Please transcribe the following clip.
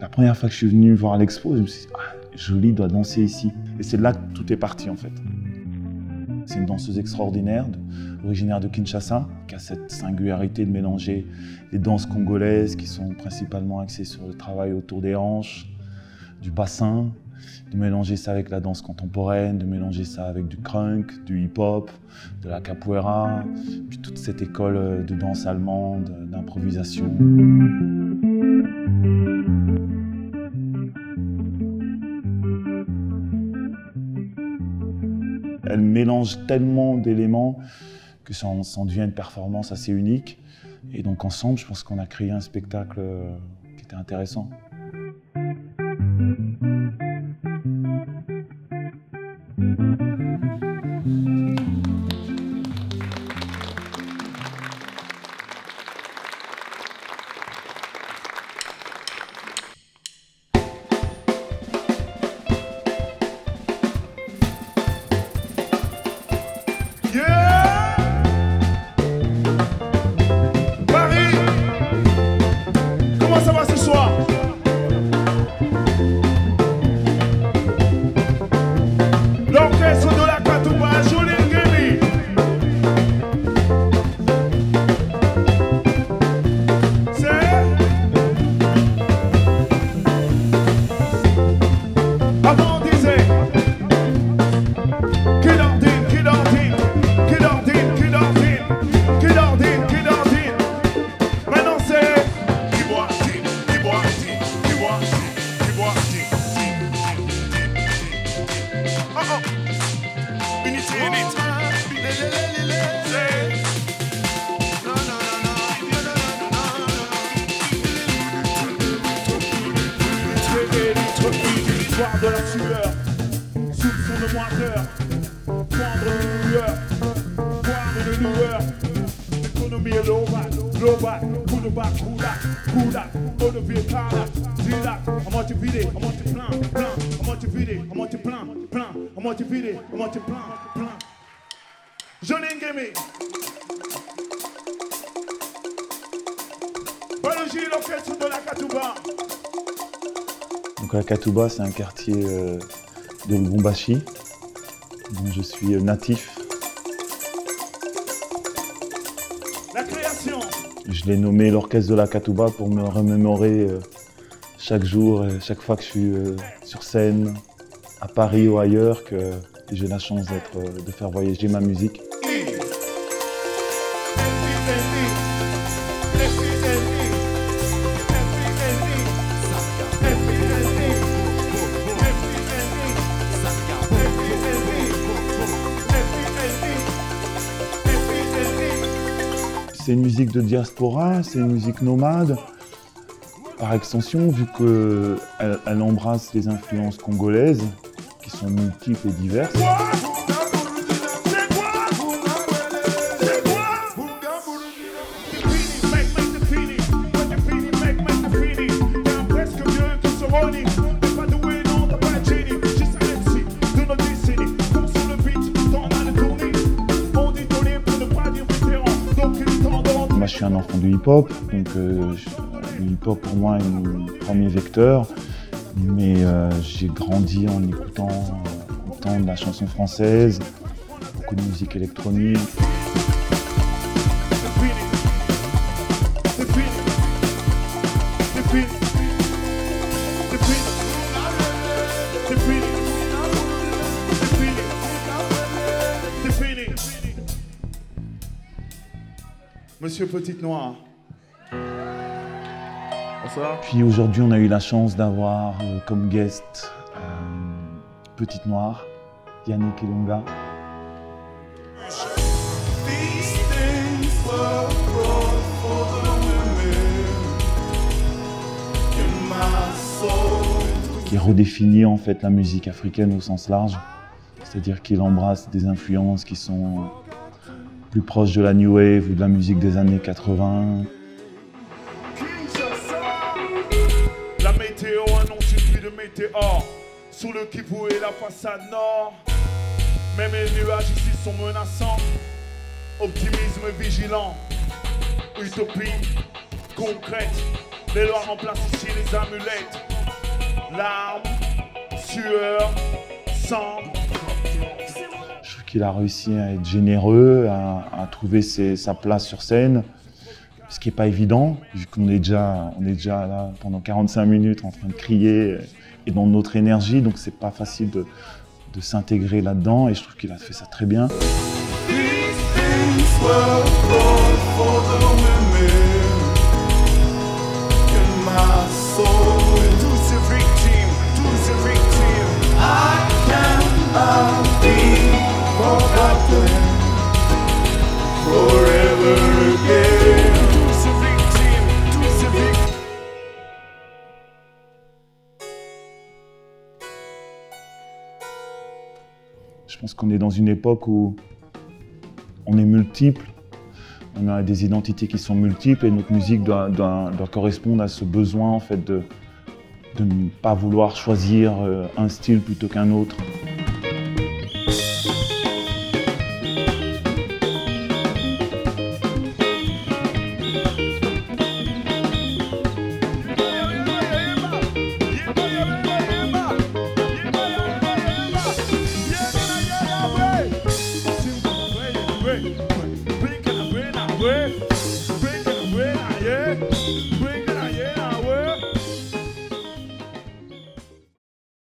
La première fois que je suis venu voir l'expo, je me suis dit, ah, Jolie doit danser ici. Et c'est là que tout est parti en fait. C'est une danseuse extraordinaire, originaire de Kinshasa, qui a cette singularité de mélanger les danses congolaises qui sont principalement axées sur le travail autour des hanches, du bassin, de mélanger ça avec la danse contemporaine, de mélanger ça avec du crunk, du hip-hop, de la capoeira, puis toute cette école euh, de danse allemande, d'improvisation. Mélange tellement d'éléments que ça en, devient une performance assez unique. Et donc ensemble, je pense qu'on a créé un spectacle euh, qui était intéressant. De la sueur, soupçon de moiteur. Prendre une lueur, low-back, coup de bac, coup d'ac, coup de vie, cardac, zilac, à moitié vidé, à plein, plein, à moitié vidé, à moitié plein, plein, à à plein, plein. L'orchestre de la Katouba. Donc la Katouba, c'est un quartier euh, de Lubumbashi, dont je suis euh, natif. La création. Je l'ai nommé l'orchestre de la Katouba pour me remémorer euh, chaque jour, chaque fois que je suis sur scène, à Paris ou ailleurs, que j'ai la chance de faire voyager ma musique. C'est une musique de diaspora, c'est une musique nomade. Par extension, vu qu'elle elle embrasse les influences congolaises, qui sont multiples et diverses. Suis un enfant du hip-hop, donc euh, le hip-hop pour moi est mon premier vecteur. Mais euh, j'ai grandi en écoutant autant de la chanson française, beaucoup de musique électronique. Monsieur Petite Noire. Bonsoir. Puis aujourd'hui, on a eu la chance d'avoir euh, comme guest euh, Petite Noire, Yannick Elonga. qui redéfinit en fait la musique africaine au sens large. C'est-à-dire qu'il embrasse des influences qui sont plus proches de la new wave ou de la musique des années 80. La météo annonce une pluie de météores. Sous le Kivu et la façade nord Même les nuages ici sont menaçants. Optimisme vigilant Utopie concrète. Les lois remplacent ici les amulettes. Larmes, sueur, sang qu'il a réussi à être généreux, à, trouver sa place sur scène, ce qui n'est pas évident, vu qu'on est déjà, est déjà là pendant 45 minutes en train de crier et dans notre énergie, donc c'est pas facile de, de s'intégrer là-dedans, et je trouve qu'il a fait ça très bien. Pense qu'on est dans une époque où on est multiple, on a des identités qui sont multiples et notre musique doit, doit- doit correspondre à ce besoin en fait de, de ne pas vouloir choisir euh, un style plutôt qu'un autre.